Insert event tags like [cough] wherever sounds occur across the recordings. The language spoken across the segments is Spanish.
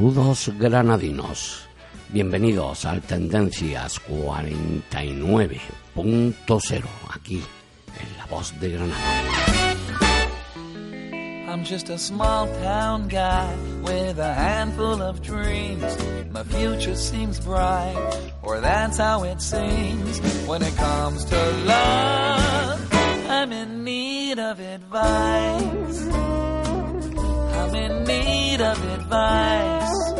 Saludos granadinos. Bienvenidos al Tendencias 49.0 aquí en La Voz de Granada. I'm just a small town guy with a handful of dreams. My future seems bright, or that's how it seems. When it comes to love, I'm in need of advice. I'm in need of advice.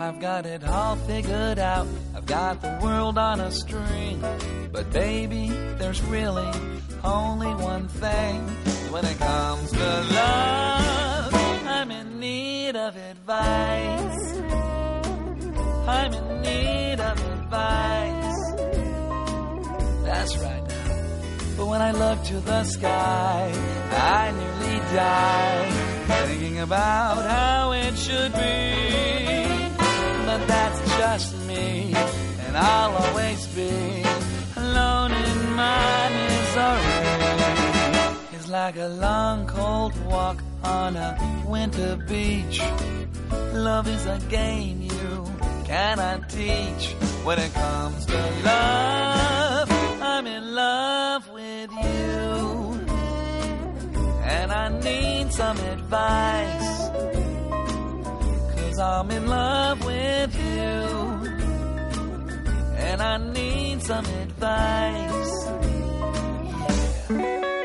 I've got it all figured out. I've got the world on a string. But baby, there's really only one thing. When it comes to love, I'm in need of advice. I'm in need of advice. That's right. But when I look to the sky, I nearly die. Thinking about how it should be but that's just me, and I'll always be alone in my misery. It's like a long, cold walk on a winter beach. Love is a game you cannot teach. When it comes to love, I'm in love with you, and I need some advice. Cause I'm in love with you. And I need some advice. Yeah.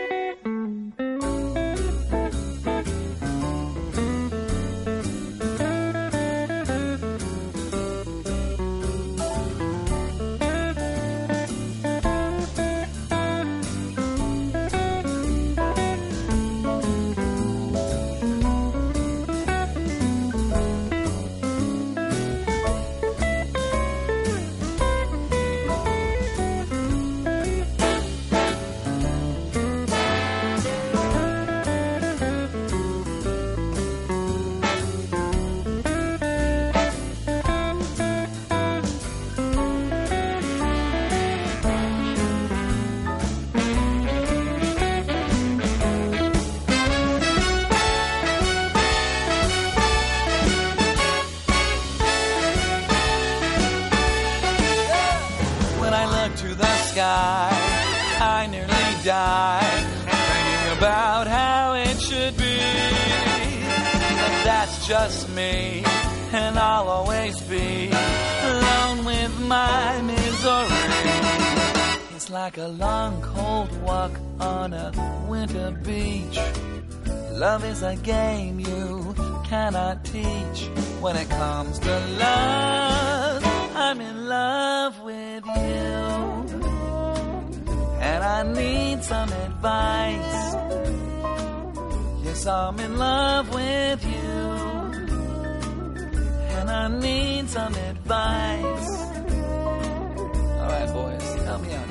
Like a long, cold walk on a winter beach. Love is a game you cannot teach. When it comes to love, I'm in love with you. And I need some advice. Yes, I'm in love with you. And I need some advice. All right, boys, help me out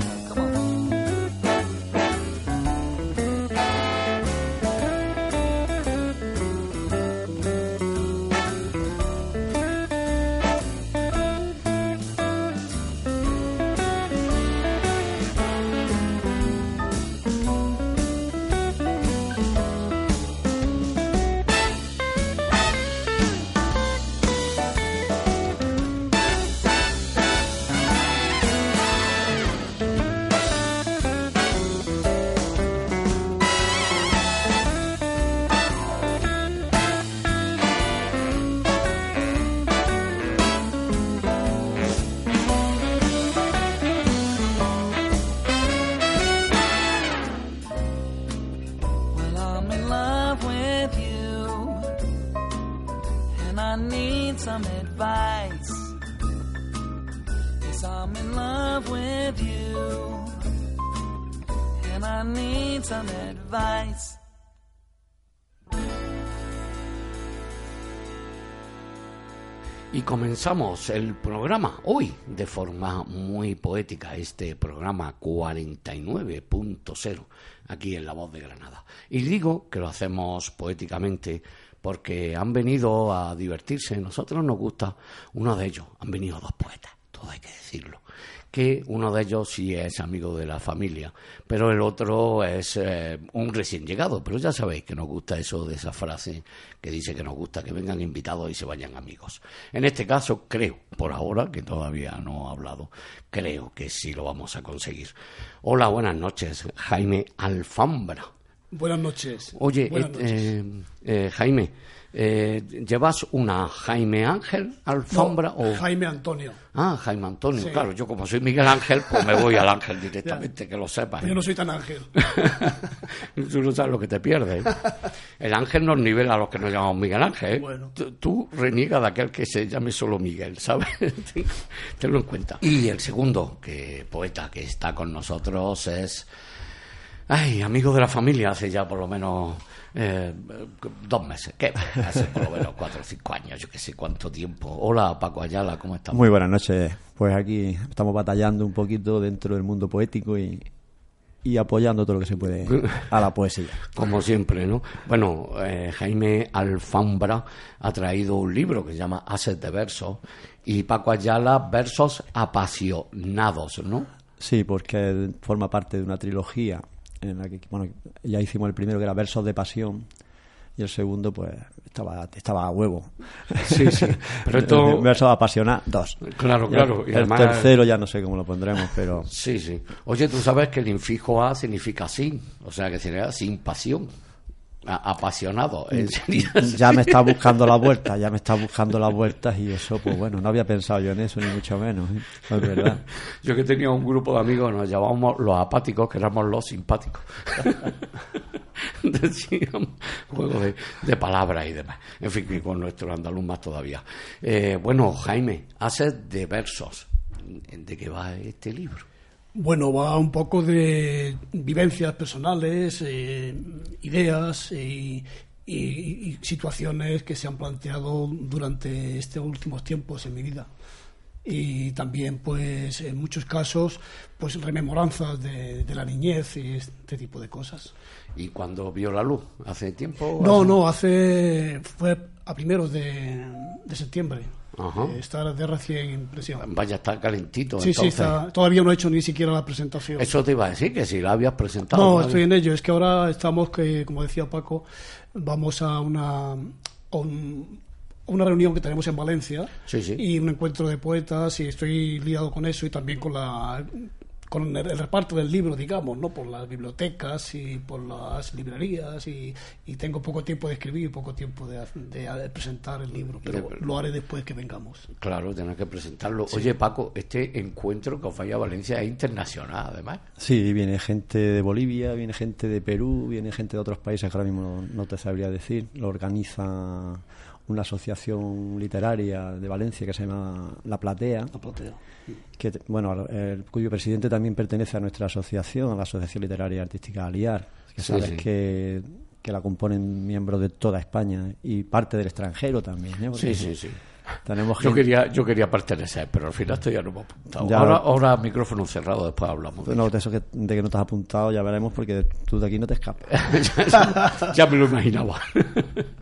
Y comenzamos el programa hoy de forma muy poética, este programa 49.0 aquí en La Voz de Granada. Y digo que lo hacemos poéticamente porque han venido a divertirse. Nosotros nos gusta uno de ellos, han venido dos poetas, todo hay que decirlo, que uno de ellos sí es amigo de la familia, pero el otro es eh, un recién llegado. Pero ya sabéis que nos gusta eso de esa frase que dice que nos gusta que vengan invitados y se vayan amigos. En este caso, creo, por ahora, que todavía no ha hablado, creo que sí lo vamos a conseguir. Hola, buenas noches, Jaime Alfambra. Buenas noches. Oye, Buenas eh, noches. eh, eh, Jaime, eh, ¿llevas una Jaime Ángel Alfambra No, o...? Jaime Antonio. Ah, Jaime Antonio, Sí. claro, yo como soy Miguel Ángel, pues me voy al Ángel directamente, que lo sepas. Yo no soy tan ángel. [laughs] Tú no sabes lo que te pierdes. ¿eh? El ángel nos nivela a los que nos llamamos Miguel Ángel. ¿eh? Bueno. Tú, tú reniegas de aquel que se llame solo Miguel, ¿sabes? [laughs] Tenlo en cuenta. Y el segundo que poeta que está con nosotros es, ay, amigo de la familia hace ya por lo menos eh, dos meses. ¿Qué? Hace por lo menos cuatro o cinco años, yo qué sé cuánto tiempo. Hola, Paco Ayala, ¿cómo estás? Muy buenas noches. Pues aquí estamos batallando un poquito dentro del mundo poético y, y apoyando todo lo que se puede a la poesía. Como siempre, ¿no? Bueno, eh, Jaime Alfambra ha traído un libro que se llama Ases de Versos y Paco Ayala, Versos Apasionados, ¿no? Sí, porque forma parte de una trilogía en la que, bueno, ya hicimos el primero que era Versos de Pasión y el segundo pues estaba, estaba a huevo. Sí, sí. [laughs] Pero esto... [laughs] Versos apasionados. Claro, claro. Y el además- tercero ya no sé cómo lo pondremos, pero Sí, sí. Oye, tú sabes que el infijo A significa sin, o sea que significa sin pasión. Apasionado. eh, ya me está [laughs] buscando las vueltas, ya me está buscando las vueltas y eso, pues bueno, no había pensado yo en eso, ni mucho menos, ¿eh? es verdad. [laughs] Yo que tenía un grupo de amigos, nos llamábamos los apáticos, que éramos los simpáticos. [laughs] Decíamos juego de, de palabras y demás. En fin, que con nuestro andaluz más todavía. Eh, bueno, Jaime, haces de versos. ¿De qué va este libro? Bueno, va un poco de vivencias personales, eh, ideas y, y- y situaciones que se han planteado durante estos últimos tiempos en mi vida. Y también, pues, en muchos casos, pues rememoranzas de, de la niñez y este tipo de cosas. ¿Y cuando vio la luz? ¿Hace tiempo? No, ¿Hace- no, hace fue a primeros de, de septiembre. Ajá. Eh, Está de recién impresión. Vaya, está calentito. Sí, sí, está, todavía no he hecho ni siquiera la presentación. Eso te iba a decir, que si la habías presentado. No, estoy en ello. Es que ahora estamos, que como decía Paco, vamos a una, a un- a una reunión que tenemos en Valencia Sí, sí. y un encuentro de poetas y estoy liado con eso y también con la con el, el reparto del libro, digamos, ¿no? Por las bibliotecas y por las librerías y, y tengo poco tiempo de escribir y poco tiempo de, de presentar el libro, pero De- lo haré después que vengamos. Claro, tenés que presentarlo. Oye, Paco, este encuentro que os vaya a Valencia es internacional, además. Sí, viene gente de Bolivia, viene gente de Perú, viene gente de otros países que ahora mismo no, no te sabría decir. Lo organiza una asociación literaria de Valencia que se llama La Platea, que bueno, el, cuyo presidente también pertenece a nuestra asociación, a la Asociación Literaria y Artística Aliar, que Sí, sabes sí. que, que la componen miembros de toda España y parte del extranjero también. ¿eh? Porque Sí, sí, sí. Tenemos Yo quería, yo quería pertenecer, pero al final esto ya no me he apuntado. Ya. Ahora, ahora micrófono cerrado, después hablamos. de No, de eso que, de que no te has apuntado ya veremos porque tú de aquí no te escapas. ya, [laughs] ya me lo imaginaba. [laughs]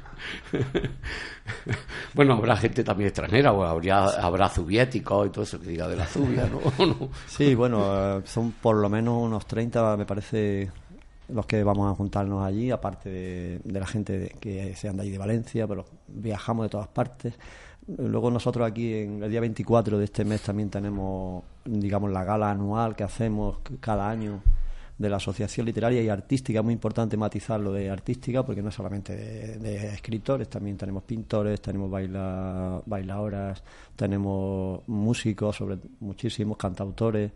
[laughs] bueno, habrá gente también extranjera, o habría, habrá soviéticos y todo eso que diga de la Zubia, ¿no? [laughs] ¿O no? Sí, bueno, eh, son por lo menos unos 30, me parece, los que vamos a juntarnos allí, aparte de, de la gente de- que sean de ahí de Valencia, pero viajamos de todas partes. Luego nosotros aquí en el día 24 de este mes también tenemos, digamos, la gala anual que hacemos cada año de la Asociación Literaria y Artística. Es muy importante matizar lo de artística porque no es solamente de, de escritores, también tenemos pintores, tenemos baila, bailadoras, tenemos músicos, sobre muchísimos cantautores,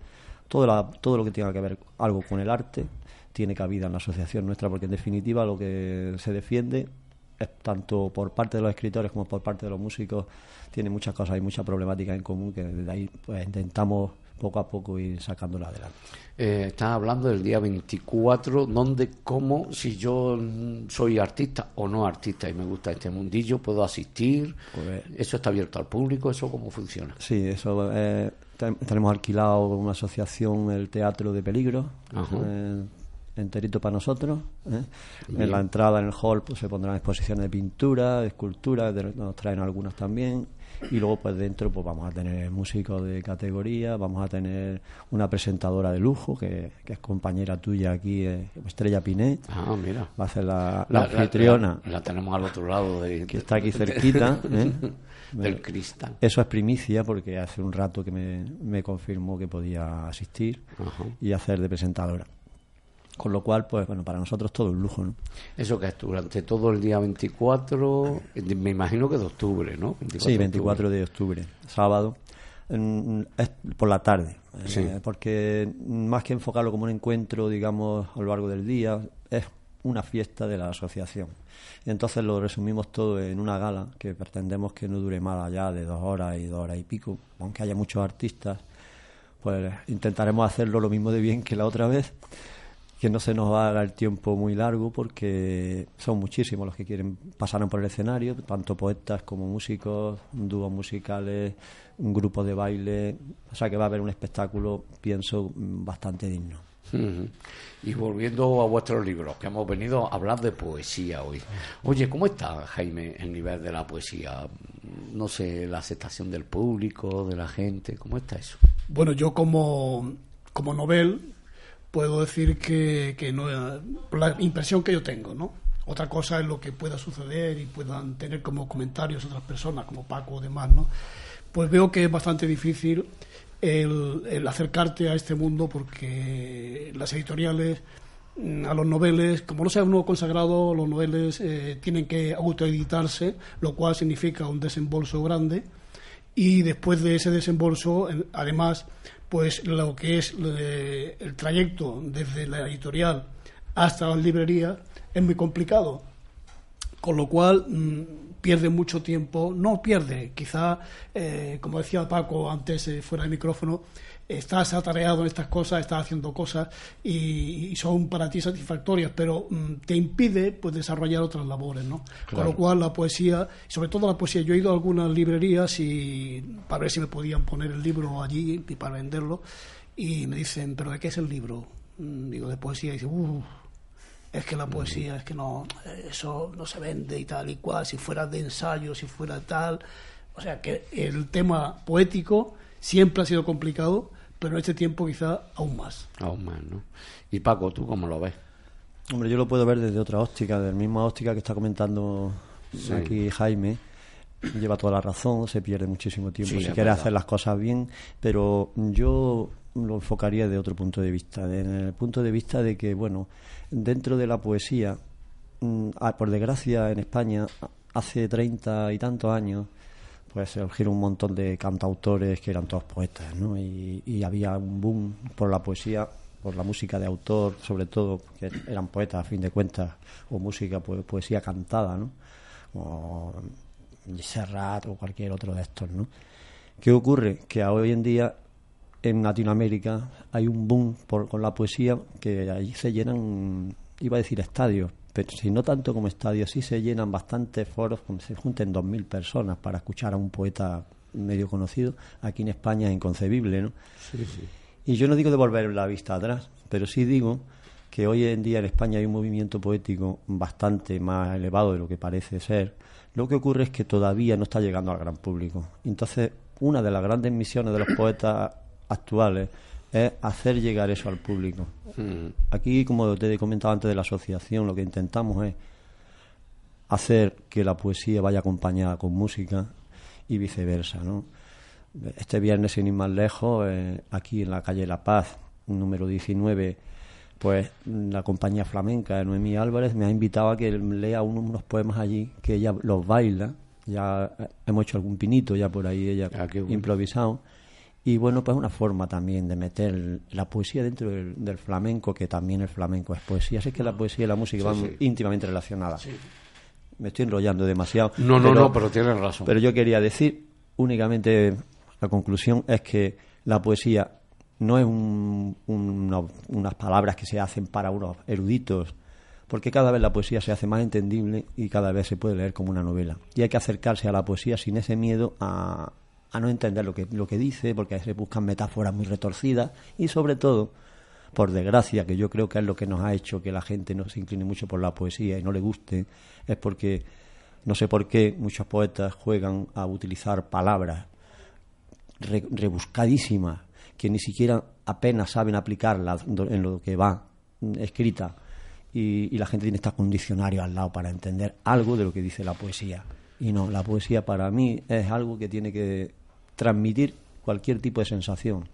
todo, la- todo lo que tenga que ver algo con el arte tiene cabida en la asociación nuestra porque en definitiva lo que se defiende tanto por parte de los escritores como por parte de los músicos tiene muchas cosas y muchas problemáticas en común que desde ahí pues intentamos poco a poco ir sacándola adelante. Eh, estás hablando del día 24, donde, cómo, si yo soy artista o no artista y me gusta este mundillo, puedo asistir. Pues- ¿Eso está abierto al público? ¿Eso cómo funciona? Sí, eso eh, ten- tenemos alquilado una asociación, el Teatro de Peligro, Ajá. eh, enterito para nosotros. ¿eh? En la entrada, en el hall, pues se pondrán exposiciones de pintura, de escultura, de- nos traen algunas también. y luego pues dentro pues vamos a tener músicos de categoría, vamos a tener una presentadora de lujo que, que es compañera tuya aquí, eh, Estrella Pinet. Ah, mira. Va a ser la, la, anfitriona. La, tenemos al otro lado de, que está aquí cerquita. ¿eh? [laughs] del cristal. Eso es primicia porque hace un rato que me, me confirmó que podía asistir y hacer de presentadora. Con lo cual, pues bueno, para nosotros todo un lujo, ¿no? Eso que es durante todo el día 24, me imagino que de octubre, ¿no? sí, 24 de octubre, sábado, es por la tarde, eh, porque más que enfocarlo como un encuentro, digamos, a lo largo del día, es una fiesta de la asociación. Entonces lo resumimos todo en una gala que pretendemos que no dure más allá de dos horas y dos horas y pico, aunque haya muchos artistas, pues intentaremos hacerlo lo mismo de bien que la otra vez que no se nos haga el tiempo muy largo porque son muchísimos los que quieren pasar por el escenario, tanto poetas como músicos, dúos musicales, un grupo de baile, o sea que va a haber un espectáculo, pienso, bastante digno. Y volviendo a vuestros libros, que hemos venido a hablar de poesía hoy. Oye, ¿cómo está, Jaime, el nivel de la poesía? No sé, la aceptación del público, de la gente, ¿cómo está eso? Bueno, yo como, como novel puedo decir que, que no la impresión que yo tengo, ¿no? Otra cosa es lo que pueda suceder y puedan tener como comentarios otras personas, como Paco o demás, ¿no? Pues veo que es bastante difícil el, acercarte a este mundo porque las editoriales mm, a los noveles, como no sea uno consagrado, los noveles eh, tienen que autoeditarse, lo cual significa un desembolso grande. Y después de ese desembolso, además, pues lo que es el trayecto desde la editorial hasta la librería es muy complicado, con lo cual mm, pierde mucho tiempo, no pierde, quizá, eh, como decía Paco antes eh, fuera del micrófono, estás atareado en estas cosas, estás haciendo cosas y, son para ti satisfactorias, pero mm, te impide pues desarrollar otras labores, ¿no? Con lo cual la poesía, sobre todo la poesía, yo he ido a algunas librerías y para ver si me podían poner el libro allí y para venderlo y me dicen, ¿pero de qué es el libro? Mm, digo, de poesía y dice, uff es que la poesía es que no eso no se vende y tal y cual si fuera de ensayo si fuera tal o sea que el tema poético siempre ha sido complicado pero en este tiempo quizá aún más. Aún más, ¿no? Y Paco, ¿tú cómo lo ves? Hombre, yo lo puedo ver desde otra óptica, de la misma óptica que está comentando aquí Jaime. Lleva toda la razón, se pierde muchísimo tiempo si quiere hacer las cosas bien, pero yo lo enfocaría de otro punto de vista, en el punto de vista de que, bueno, dentro de la poesía, mm, ah, por desgracia en España, hace treinta y tantos años, pues surgieron un montón de cantautores que eran todos poetas, ¿no? Y, había un boom por la poesía, por la música de autor, sobre todo, que eran poetas a fin de cuentas, o música, pues, poesía cantada, ¿no? O Serrat o cualquier otro de estos, ¿no? ¿Qué ocurre? Que hoy en día en Latinoamérica hay un boom por, con la poesía que allí se llenan, iba a decir estadios, pero si no tanto como estadios, sí se llenan bastantes foros, como se junten 2.000 personas para escuchar a un poeta medio conocido. Aquí en España es inconcebible, ¿no? Y yo no digo de volver la vista atrás, pero sí digo que hoy en día en España hay un movimiento poético bastante más elevado de lo que parece ser. Lo que ocurre es que todavía no está llegando al gran público. Entonces, una de las grandes misiones de los poetas actuales es hacer llegar eso al público. Mm. Aquí, como te he comentado antes de la asociación, lo que intentamos es hacer que la poesía vaya acompañada con música y viceversa. ¿no? Este viernes, sin ir más lejos, eh, aquí en la calle La Paz, número 19, pues la compañía flamenca de Noemí Álvarez me ha invitado a que lea unos poemas allí, que ella los baila. Ya hemos hecho algún pinito ya por ahí, ella ah, improvisado y bueno, pues una forma también de meter la poesía dentro del, flamenco, que también el flamenco es poesía. Así que la poesía y la música van íntimamente relacionadas. Me estoy enrollando demasiado. No, no, no, pero tienes razón. Pero yo quería decir, únicamente la conclusión es que la poesía no es unas palabras que se hacen para unos eruditos, porque cada vez la poesía se hace más entendible y cada vez se puede leer como una novela. Y hay que acercarse a la poesía sin ese miedo a, a no entender lo que, lo que dice, porque se buscan metáforas muy retorcidas y sobre todo, por desgracia, que yo creo que es lo que nos ha hecho que la gente no se incline mucho por la poesía y no le guste, es porque No sé por qué muchos poetas juegan a utilizar palabras re- rebuscadísimas que ni siquiera apenas saben aplicarlas en lo que va escrita y, la gente tiene estar con al lado para entender algo de lo que dice la poesía. Y no, la poesía para mí es algo que tiene que transmitir cualquier tipo de sensación.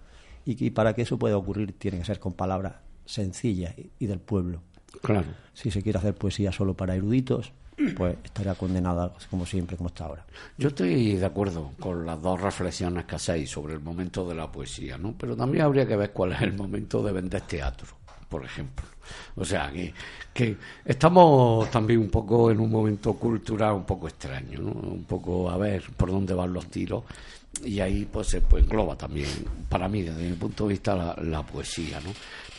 Y, que para que eso pueda ocurrir tiene que ser con palabras sencillas y, y del pueblo. Claro. Si se quiere hacer poesía solo para eruditos, [clears throat] pues estaría condenada como siempre, como está ahora. Yo estoy de acuerdo con las dos reflexiones que hacéis sobre el momento de la poesía, ¿no? Pero también habría que ver cuál es el momento de vender teatro, por ejemplo. O sea, que, que estamos también un poco en un momento cultural un poco extraño, ¿no? Un poco a ver por dónde van los tiros. Y ahí pues se pues, engloba también, para mí, desde mi punto de vista, la, la poesía, ¿no?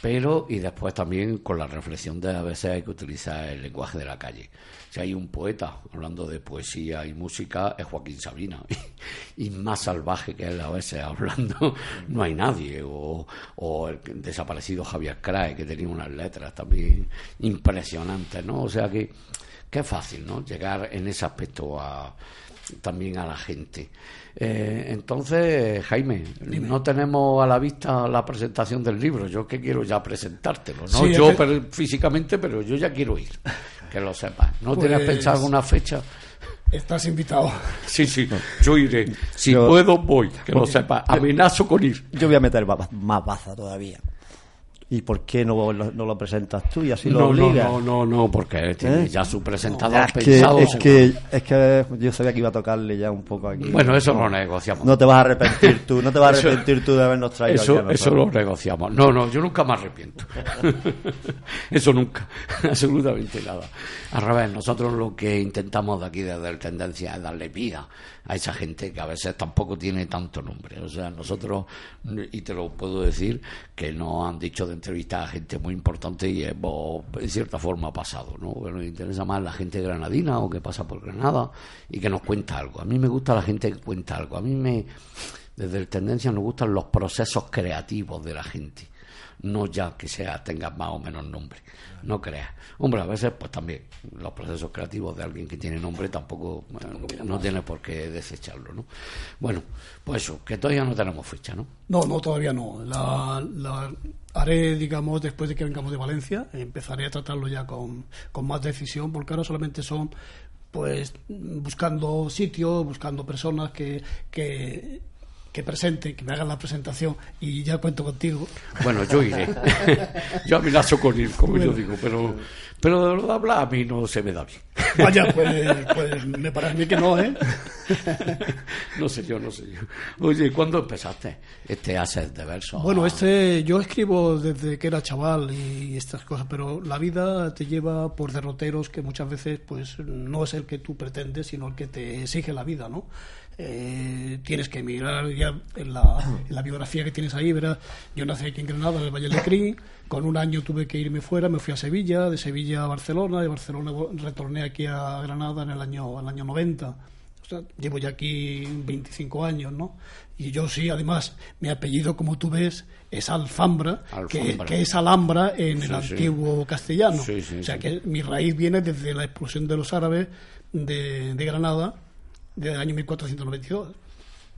Pero, y después también con la reflexión de a veces hay que utilizar el lenguaje de la calle. Si hay un poeta hablando de poesía y música, es Joaquín Sabina. [laughs] Y más salvaje que él a veces hablando, [laughs] no hay nadie. O, o el desaparecido Javier Crae, que tenía unas letras también impresionantes, ¿no? O sea que, que fácil, ¿no? Llegar en ese aspecto a, también a la gente. Eh, entonces, Jaime, no tenemos a la vista la presentación del libro. Yo que quiero ya presentártelo, no Sí, yo pero- físicamente, pero yo ya quiero ir, que lo sepas. ¿No Pues- tienes pensado alguna fecha? Estás invitado. Sí, sí, yo iré. Si Yo- puedo, voy, que lo sepas. Amenazo con ir. Yo voy a meter más baza todavía. ¿Y por qué no lo, no lo presentas tú y así lo No, no, obligas? no, no, no, porque tiene ¿Eh? ya su presentador es, que, pensado. es, que, es que yo sabía que iba a tocarle ya un poco aquí. Bueno, eso lo negociamos. No te vas a arrepentir tú, no te vas a [laughs] arrepentir tú de habernos traído Eso, aquí eso lo negociamos. No, no, yo nunca me arrepiento. [laughs] eso nunca, [laughs] absolutamente nada. Al revés, nosotros lo que intentamos de aquí desde el Tendencia es darle vida a esa gente que a veces tampoco tiene tanto nombre. O sea, nosotros, y te lo puedo decir, que nos han dicho de entrevistar a gente muy importante y hemos, en cierta forma, pasado. ¿no? Nos interesa más la gente granadina o que pasa por Granada y que nos cuenta algo. A mí me gusta la gente que cuenta algo. A mí me desde el Tendencia nos gustan los procesos creativos de la gente, no ya que sea tenga más o menos nombre, no creas. Hombre, a veces pues también los procesos creativos de alguien que tiene nombre tampoco eh, no tiene por qué desecharlo, ¿no? Bueno, pues eso, que todavía no tenemos fecha, ¿no? No, no, todavía no. La, la haré, digamos, después de que vengamos de Valencia. Empezaré a tratarlo ya con, con más decisión, porque ahora solamente son, pues, buscando sitios, buscando personas que, que, que presenten, que me hagan la presentación y ya cuento contigo. Bueno, yo iré. [laughs] yo amenazo con ir, como yo digo, pero, pero de lo de hablar a mí no se me da bien. Vaya, pues, pues me parece que no, ¿eh? [laughs] no sé yo, no sé yo. Oye, ¿cuándo empezaste este hacer de versos? Bueno, este, yo escribo desde que era chaval y estas cosas, pero la vida te lleva por derroteros que muchas veces pues no es el que tú pretendes, sino el que te exige la vida, ¿no? Eh, tienes que emigrar ya en la, en la biografía que tienes ahí, verás, yo nací aquí en Granada, en el Valle de Crin, con un año tuve que irme fuera, me fui a Sevilla, de Sevilla a Barcelona, de Barcelona retorné aquí a Granada en el año, el año 90. O sea, llevo ya aquí 25 años, ¿no? Y yo sí, además, mi apellido, como tú ves, es Alfambra, Que, Alfambra. que es Alhambra en el sí. antiguo castellano. Sí, o sea, que mi raíz viene desde la expulsión de los árabes de, de Granada del año 1492.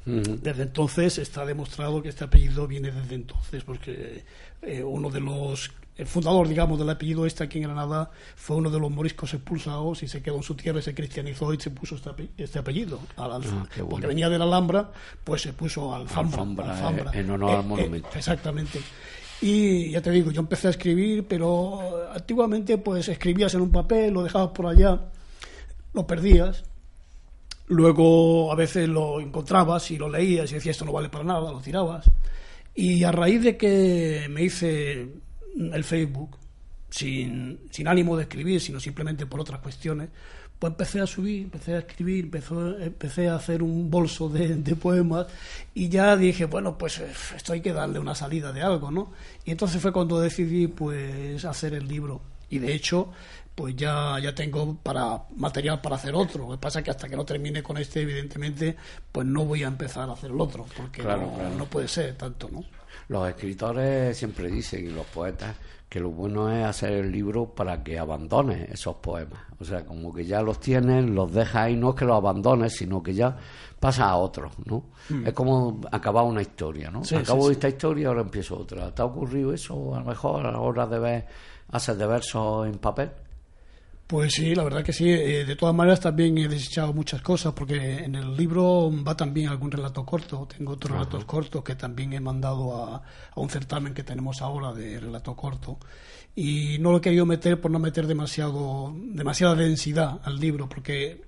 Ujú. Desde entonces está demostrado que este apellido viene desde entonces, porque eh, uno de los, el fundador, digamos, del apellido este aquí en Granada fue uno de los moriscos expulsados y se quedó en su tierra y se cristianizó y se puso este, este apellido. Al- Ah, bueno. Porque venía de la Alhambra, pues se puso Alfambra. Alfambra, Alfambra. eh, en honor al monumento. exactamente. Y ya te digo, yo empecé a escribir, pero antiguamente pues escribías en un papel, lo dejabas por allá, lo perdías. Luego a veces lo encontrabas y lo leías y decías esto no vale para nada, lo tirabas. Y a raíz de que me hice el Facebook, sin, sin ánimo de escribir, sino simplemente por otras cuestiones, pues empecé a subir, empecé a escribir, empezó- empecé a hacer un bolso de, de poemas y ya dije, bueno, pues eh, esto hay que darle una salida de algo, ¿no? Y entonces fue cuando decidí pues hacer el libro. Y de hecho, pues ya, ya tengo para material para hacer otro. Lo que pasa es que hasta que no termine con este, evidentemente, pues no voy a empezar a hacer el otro, porque Claro, no, claro. no puede ser tanto, ¿no? Los escritores siempre dicen, y los poetas, que lo bueno es hacer el libro para que abandones esos poemas. O sea, como que ya los tienes, los dejas ahí, no es que los abandones, sino que ya pasa a otros, ¿no? Es como acabar una historia, ¿no? Sí, Acabo sí, sí. esta historia, ahora empiezo otra. ¿Te ha ocurrido eso? A lo mejor a la hora de ver, hacer de versos en papel. Pues sí, la verdad que sí. Eh, de todas maneras, también he desechado muchas cosas, porque en el libro va también algún relato corto. Tengo otros relatos cortos que también he mandado a, a un certamen que tenemos ahora de relato corto. Y no lo he querido meter por no meter demasiado, demasiada densidad al libro, porque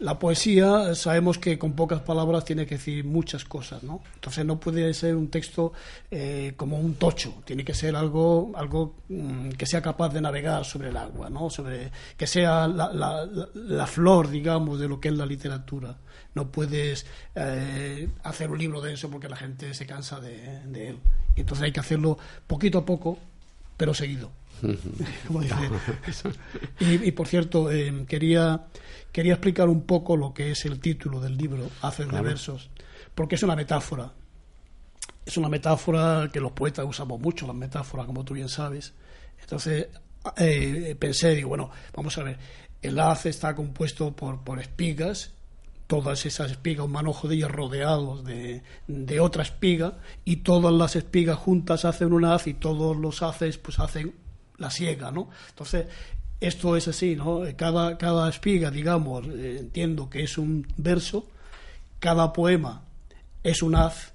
la poesía sabemos que con pocas palabras tiene que decir muchas cosas, ¿no? Entonces no puede ser un texto eh, como un tocho, tiene que ser algo, algo mm, que sea capaz de navegar sobre el agua, ¿no? Sobre que sea la, la- flor, digamos, de lo que es la literatura. No puedes eh, hacer un libro denso porque la gente se cansa de, de él. Entonces hay que hacerlo poquito a poco, pero seguido. [laughs] Como dice eso. [laughs] Y, y, por cierto, eh, quería, quería explicar un poco lo que es el título del libro, Hacer de versos, porque es una metáfora. Es una metáfora que los poetas usamos mucho, las metáforas, como tú bien sabes. Entonces eh, pensé, digo, bueno, vamos a ver, el haz está compuesto por, por espigas, todas esas espigas, un manojo de ellas rodeados de, de otra espiga, y todas las espigas juntas hacen un haz y todos los haces pues hacen la siega, ¿no? Entonces, esto es así, ¿no? Cada, cada espiga, digamos, eh, entiendo que es un verso, cada poema es un haz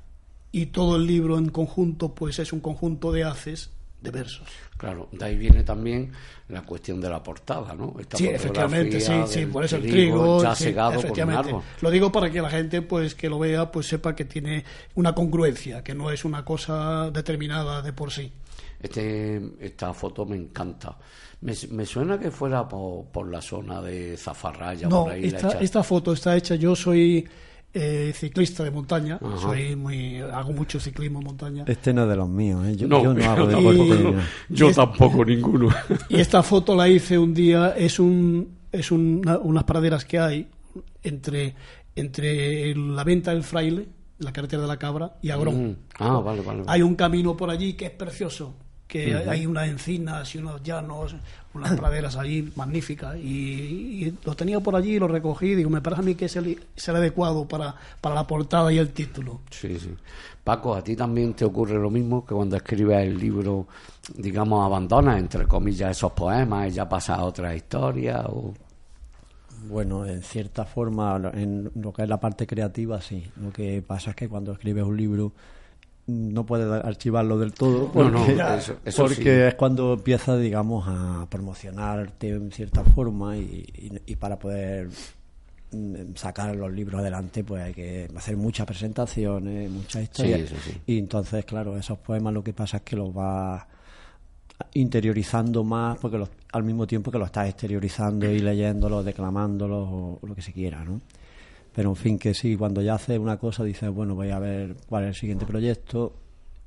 y todo el libro en conjunto pues es un conjunto de haces de versos. Claro, de ahí viene también la cuestión de la portada, ¿no? Esta Sí, efectivamente, sí, sí, por eso el trigo trigo, ya sí, segado por un efectivamente. árbol. Lo digo para que la gente pues que lo vea pues sepa que tiene una congruencia, que no es una cosa determinada de por sí. Este, esta foto me encanta. Me, me suena que fuera por, por la zona de Zafarraya, No, por ahí. la esta, foto está hecha, yo soy eh, ciclista de montaña, Ajá. soy muy hago mucho ciclismo en montaña. Este no es de los míos, ¿eh? yo, No, yo no hago yo deporte. tampoco. Yo ninguno. Y esta foto la hice un día, es un es una- unas praderas que hay entre entre la venta del fraile, la carretera de la cabra y Agrón. Mm. Ah, vale, vale. vale. Hay un camino por allí que es precioso, que hay unas encinas y unos llanos, unas praderas allí magníficas. Y, y lo tenía por allí y lo recogí. Digo, me parece a mí que es el, es el adecuado para, para la portada y el título. Sí, sí. Paco, ¿a ti también te ocurre lo mismo que cuando escribes el libro, digamos, abandonas, entre comillas, esos poemas y ya pasas a otra historia? O... Bueno, en cierta forma, en lo que es la parte creativa, sí. Lo que pasa es que cuando escribes un libro no puedes archivarlo del todo No, no, porque, eso- eso porque sí. es cuando empiezas, digamos, a promocionarte en cierta forma y, y- y para poder mm, sacar los libros adelante pues hay que hacer muchas presentaciones, muchas historias. eso sí. Y entonces, claro, esos poemas lo que pasa es que los vas interiorizando más porque los- al mismo tiempo que lo estás exteriorizando y leyéndolos, declamándolos o, o lo que se quiera, ¿no? Pero en fin, que sí, cuando ya haces una cosa dices, bueno, voy a ver cuál es el siguiente proyecto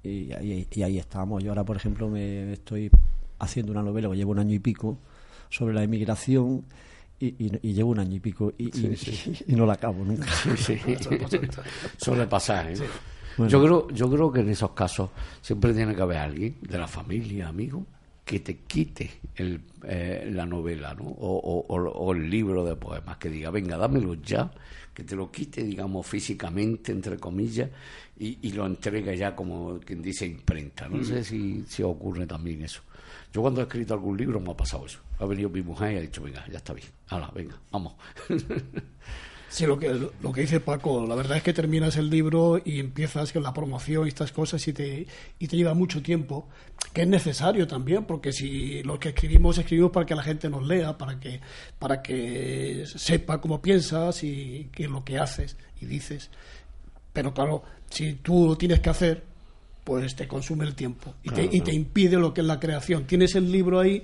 y ahí, y ahí estamos. Yo ahora, por ejemplo, me estoy haciendo una novela que llevo un año y pico sobre la emigración y, y- y llevo un año y pico y, no la acabo nunca. Sí, [laughs] suele pasar, ¿eh? Yo, creo, yo creo que en esos casos siempre tiene que haber alguien de la familia, amigo, que te quite el, eh, la novela ¿no? o- o- o el libro de poemas, que diga, venga, dámelo ya, que te lo quite, digamos, físicamente, entre comillas, y, y lo entregue ya como quien dice imprenta. No sé si, si ocurre también eso. Yo cuando he escrito algún libro me ha pasado eso. Ha venido mi mujer y ha dicho, venga, ya está bien, ahora, venga, vamos. [laughs] Sí, lo que, lo que dice Paco, la verdad es que terminas el libro y empiezas con la promoción y estas cosas y te, y te lleva mucho tiempo, que es necesario también, porque si lo que escribimos, escribimos para que la gente nos lea, para que, para que sepa cómo piensas y qué es lo que haces y dices. Pero claro, si tú lo tienes que hacer, pues te consume el tiempo y, te, y te impide lo que es la creación. Tienes el libro ahí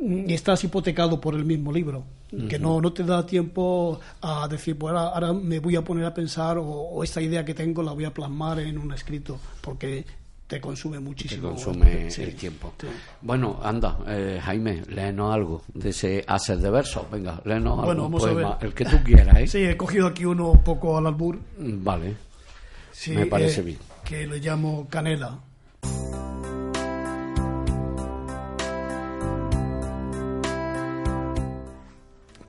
y estás hipotecado por el mismo libro, que no, no te da tiempo a decir, pues ahora, ahora me voy a poner a pensar o, o esta idea que tengo la voy a plasmar en un escrito, porque te consume te muchísimo. consume Sí, el tiempo. sí. Bueno, anda, eh, Jaime, léenos algo de ese hacer de versos. Venga, léenos algo. Bueno, un vamos a poema, el que tú quieras, ¿eh? Sí, he cogido aquí uno un poco al albur. Mm, Vale. Sí, Me parece eh, bien. Que le llamo Canela.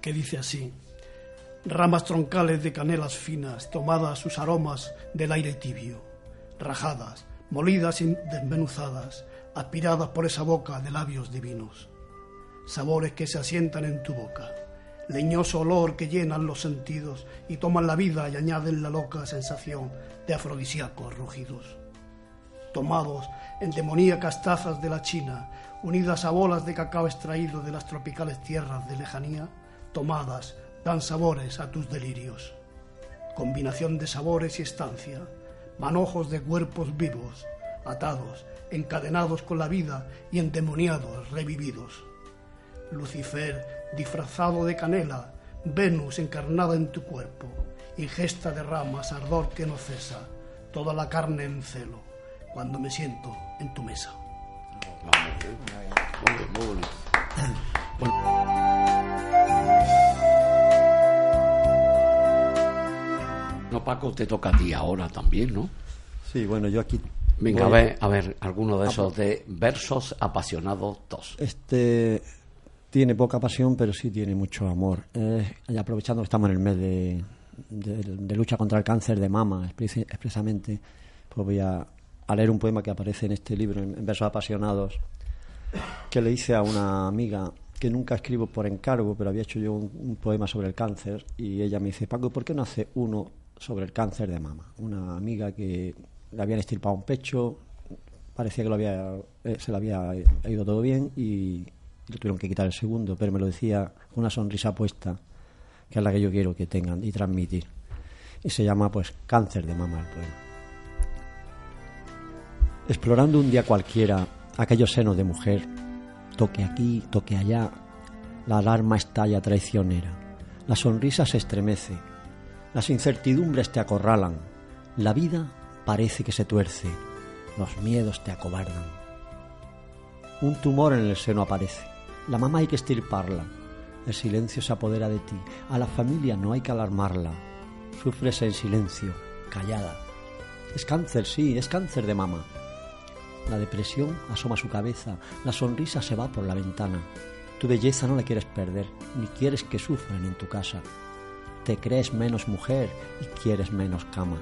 Que dice así. Ramas troncales de canelas finas, tomadas sus aromas del aire tibio, rajadas, molidas y desmenuzadas, aspiradas por esa boca de labios divinos. Sabores que se asientan en tu boca, leñoso olor que llenan los sentidos y toman la vida y añaden la loca sensación de afrodisíacos rugidos. Tomados en demoníacas tazas de la China, unidas a bolas de cacao extraído de las tropicales tierras de lejanía, tomadas dan sabores a tus delirios. Combinación de sabores y estancia, manojos de cuerpos vivos, atados, encadenados con la vida y endemoniados, revividos. Lucifer, disfrazado de canela, Venus encarnada en tu cuerpo, ingesta de ramas, ardor que no cesa, toda la carne en celo, cuando me siento en tu mesa. Vamos, muy bien, muy bonito. [coughs] Paco, te toca a ti ahora también, ¿no? Sí, bueno, yo aquí. Venga, a ver, a ver, alguno de esos de versos apasionados dos. Este tiene poca pasión, pero sí tiene mucho amor. Eh, y aprovechando que estamos en el mes de, de- de lucha contra el cáncer de mama, expresamente, pues voy a, a leer un poema que aparece en este libro, en, en versos apasionados, que le hice a una amiga que nunca escribo por encargo, pero había hecho yo un, un poema sobre el cáncer y ella me dice, Paco, ¿por qué no hace uno sobre el cáncer de mama? Una amiga que le habían estirpado un pecho, parecía que eh, se le había ido todo bien y le tuvieron que quitar el segundo, pero me lo decía con una sonrisa puesta, que es la que yo quiero que tengan y transmitir. Y se llama pues Cáncer de mama el poema. Explorando un día cualquiera aquellos senos de mujer, toque aquí, toque allá, la alarma estalla traicionera, la sonrisa se estremece, las incertidumbres te acorralan, la vida parece que se tuerce, los miedos te acobardan. Un tumor en el seno aparece, la mamá hay que estirparla, el silencio se apodera de ti, a la familia no hay que alarmarla, sufres en silencio, callada. Es cáncer, sí, es cáncer de mama. La depresión asoma su cabeza, la sonrisa se va por la ventana. Tu belleza no la quieres perder, ni quieres que sufran en tu casa. Te crees menos mujer y quieres menos cama.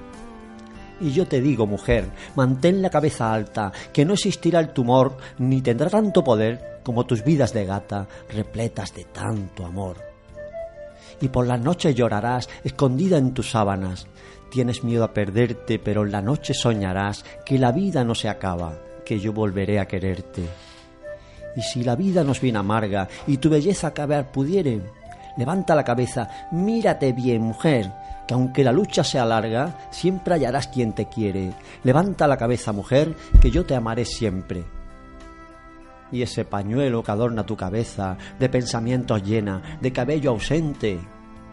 Y yo te digo, mujer, mantén la cabeza alta, que no existirá el tumor, ni tendrá tanto poder como tus vidas de gata, repletas de tanto amor. Y por las noches llorarás, escondida en tus sábanas. Tienes miedo a perderte, pero en la noche soñarás que la vida no se acaba, que yo volveré a quererte. Y si la vida nos viene amarga y tu belleza acabar pudiere, levanta la cabeza, mírate bien, mujer, que aunque la lucha sea larga, siempre hallarás quien te quiere. Levanta la cabeza, mujer, que yo te amaré siempre. Y ese pañuelo que adorna tu cabeza, de pensamientos llena, de cabello ausente,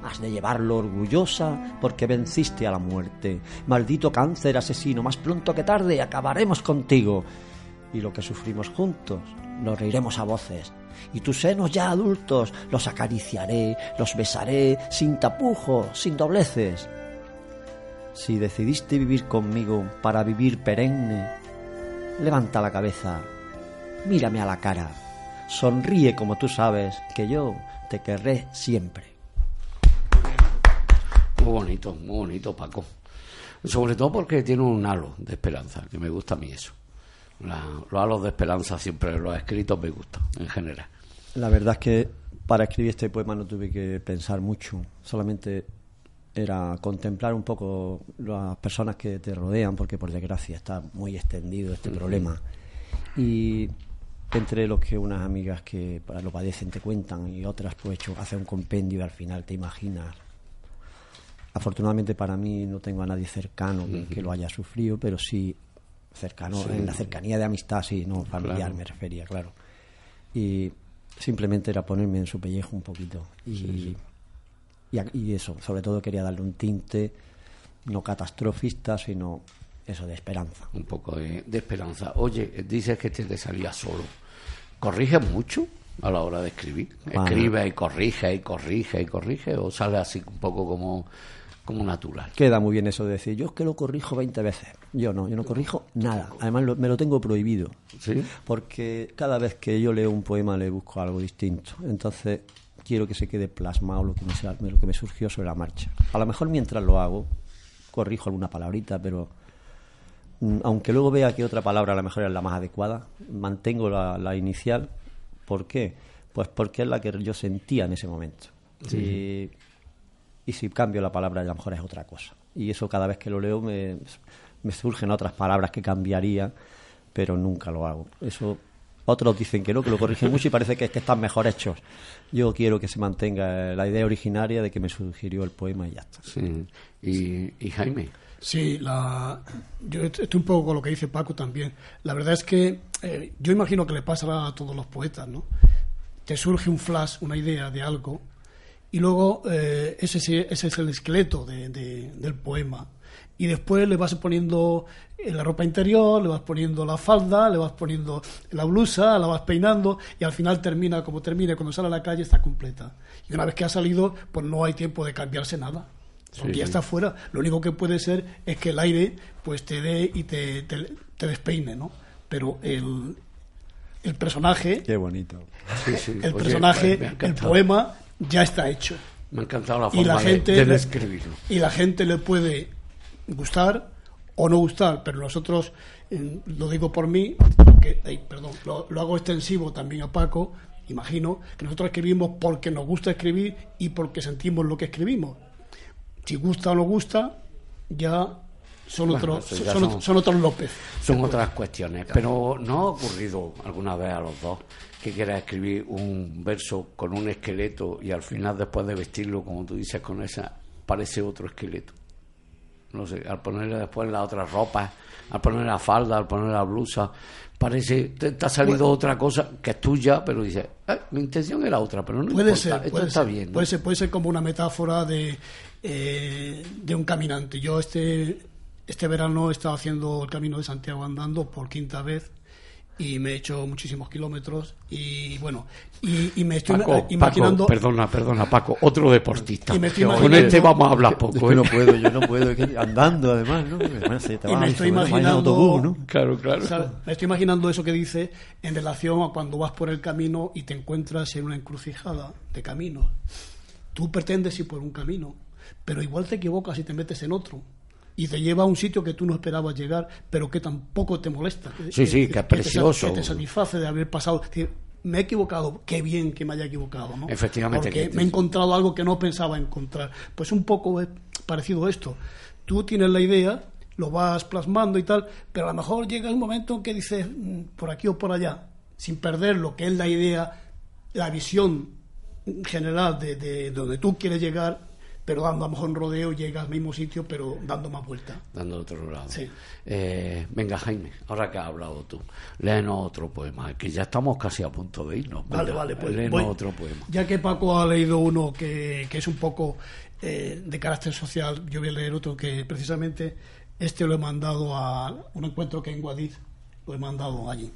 has de llevarlo orgullosa porque venciste a la muerte. Maldito cáncer asesino, más pronto que tarde acabaremos contigo. Y lo que sufrimos juntos, lo reiremos a voces. Y tus senos ya adultos, los acariciaré, los besaré, sin tapujos, sin dobleces. Si decidiste vivir conmigo para vivir perenne, levanta la cabeza, mírame a la cara, sonríe como tú sabes que yo te querré siempre. Muy bonito, muy bonito, Paco. Sobre todo porque tiene un halo de esperanza, que me gusta a mí eso. La- los halos de esperanza siempre los escritos me gustan, en general. La verdad es que para escribir este poema no tuve que pensar mucho, solamente era contemplar un poco las personas que te rodean, porque por desgracia está muy extendido este problema. Y entre los que unas amigas que lo padecen te cuentan y otras pues hecho hace un compendio y al final te imaginas. Afortunadamente para mí no tengo a nadie cercano que, que lo haya sufrido, pero sí cercano, en la cercanía de amistad, sí, no familiar Claro. me refería, claro. Y simplemente era ponerme en su pellejo un poquito. Y, y y eso, sobre todo quería darle un tinte no catastrofista, sino eso de esperanza. Un poco de, de esperanza. Oye, dices que te, te salía solo. ¿Corrige mucho a la hora de escribir? Bueno. ¿Escribe y corrige y corrige y corrige? ¿O sale así un poco como, como natural. Queda muy bien eso de decir, yo es que lo corrijo 20 veces. Yo no, yo no corrijo nada. Además, lo- me lo tengo prohibido. ¿Sí? Porque cada vez que yo leo un poema le busco algo distinto. Entonces, quiero que se quede plasmado lo que me, lo que me surgió sobre la marcha. A lo mejor mientras lo hago, corrijo alguna palabrita, pero mm, aunque luego vea que otra palabra a lo mejor es la más adecuada, mantengo la, la inicial. ¿Por qué? Pues porque es la que yo sentía en ese momento. Y, y si cambio la palabra, a lo mejor es otra cosa. Y eso cada vez que lo leo me, me surgen otras palabras que cambiaría, pero nunca lo hago. Eso otros dicen que no, que lo corrigen mucho y parece que es que están mejor hechos. Yo quiero que se mantenga la idea originaria de que me sugirió el poema y ya está. Sí. Y, y Jaime, Sí, la, yo est- estoy un poco con lo que dice Paco también. La verdad es que eh, yo imagino que le pasará a todos los poetas, ¿no? Te surge un flash, una idea de algo, y luego eh, ese, sí- ese es el esqueleto de- de- del poema. Y después le vas poniendo en la ropa interior, le vas poniendo la falda, le vas poniendo la blusa, la vas peinando y al final termina como termina. Cuando sale a la calle está completa. Y una vez que ha salido, pues no hay tiempo de cambiarse nada. Porque Sí, ya sí. está fuera. Lo único que puede ser es que el aire pues te dé y te, te, te despeine, ¿no? Pero el, el personaje, Qué bonito. Sí, sí. el Oye, personaje, el poema ya está hecho. Me ha encantado la Y forma la de- gente de, describirlo. y la gente le puede gustar o no gustar, pero nosotros, eh, lo digo por mí, que, perdón, lo, lo hago extensivo también a Paco, imagino, que nosotros escribimos porque nos gusta escribir y porque sentimos lo que escribimos. Si gusta o no gusta, ya son, Bueno, otros, eso ya son, son- otros- son otros López. Son otras cuestiones, pero ¿no ha ocurrido alguna vez a los dos que quieras escribir un verso con un esqueleto y al final después de vestirlo, como tú dices, con esa, parece otro esqueleto? No sé, al ponerle después la otra ropa, al ponerle la falda, al ponerle la blusa, parece, te, te ha salido otra cosa que es tuya, pero dices, "Eh, mi intención era otra, pero no Puede importa, ser, esto puede está ser, bien. ¿no? puede ser, puede ser como una metáfora de, eh, de un caminante. Yo este, este verano he estado haciendo el Camino de Santiago andando por quinta vez y me he hecho muchísimos kilómetros y bueno, y, y me estoy Paco, imaginando... Paco, perdona, perdona, Paco, otro deportista. Y me estoy Con este vamos a hablar poco. que ¿eh? no puedo, yo no puedo, es que andando además, ¿no? Bueno, si te Y me estoy imaginando- autobús, ¿no? Claro, claro. Me estoy imaginando eso que dice en relación a cuando vas por el camino y te encuentras en una encrucijada de caminos. Tú pretendes ir por un camino, pero igual te equivocas y te metes en otro. Y te lleva a un sitio que tú no esperabas llegar, pero que tampoco te molesta. Sí, sí, que es precioso. Que te satisface de haber pasado. Me he equivocado, qué bien que me haya equivocado, ¿no? Efectivamente, Porque que- me he encontrado algo que no pensaba encontrar. Pues un poco es parecido a esto. Tú tienes la idea, lo vas plasmando y tal, pero a lo mejor llega un momento en que dices mm, por aquí o por allá, sin perder lo que es la idea, la visión general de, de donde tú quieres llegar, pero dando a lo mejor un rodeo, llegas al mismo sitio, pero dando más vueltas. dando otro lado. Sí. Eh, venga, Jaime, ahora que has hablado tú, léenos otro poema, que ya estamos casi a punto de irnos. Vale, Venga, vale, pues léenos voy. otro poema. Ya que Paco ha leído uno que, que es un poco eh, de carácter social, yo voy a leer otro que precisamente este lo he mandado a un encuentro que en Guadix lo he mandado allí,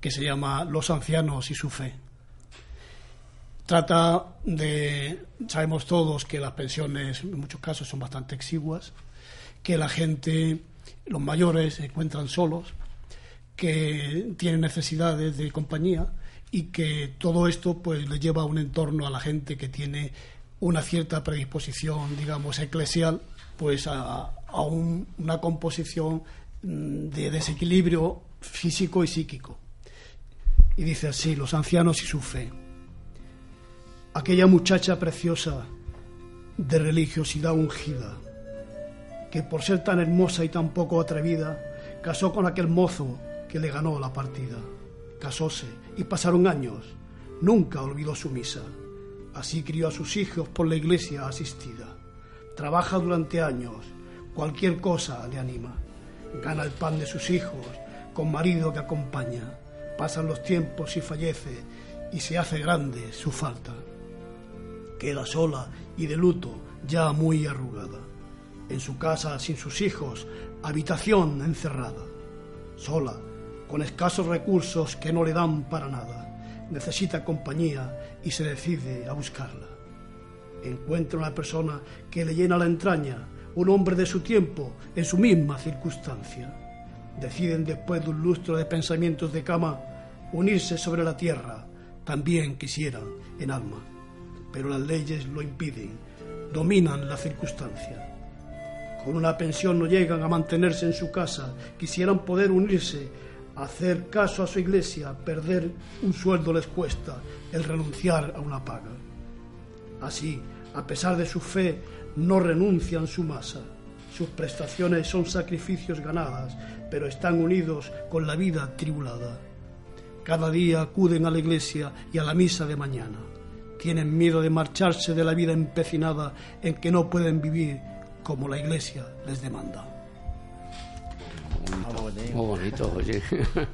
que se llama Los ancianos y su fe. Trata de, sabemos todos que las pensiones en muchos casos son bastante exiguas, que la gente, los mayores, se encuentran solos, que tienen necesidades de compañía y que todo esto pues le lleva a un entorno a la gente que tiene una cierta predisposición, digamos, eclesial, pues a, un- una composición mm, de desequilibrio físico y psíquico. Y dice así, los ancianos y su fe. Aquella muchacha preciosa de religiosidad ungida, que por ser tan hermosa y tan poco atrevida, casó con aquel mozo que le ganó la partida. Casóse y pasaron años. Nunca olvidó su misa. Así crió a sus hijos por la iglesia asistida. Trabaja durante años. Cualquier cosa le anima. Gana el pan de sus hijos con marido que acompaña. Pasan los tiempos y fallece y se hace grande su falta. Queda sola y de luto, ya muy arrugada. En su casa, sin sus hijos, habitación encerrada. Sola, con escasos recursos que no le dan para nada. Necesita compañía y se decide a buscarla. encuentra una persona que le llena la entraña, un hombre de su tiempo, en su misma circunstancia. Deciden después de un lustro de pensamientos de cama unirse sobre la tierra, también quisieran en alma, pero las leyes lo impiden, dominan la circunstancia. Con una pensión no llegan a mantenerse en su casa, quisieran poder unirse, hacer caso a su iglesia, perder un sueldo les cuesta, el renunciar a una paga. Así, a pesar de su fe, no renuncian su masa. Sus prestaciones son sacrificios ganadas, pero están unidos con la vida tribulada. Cada día acuden a la iglesia y a la misa de mañana. Tienen miedo de marcharse de la vida empecinada en que no pueden vivir como la iglesia les demanda. Muy bonito, oye.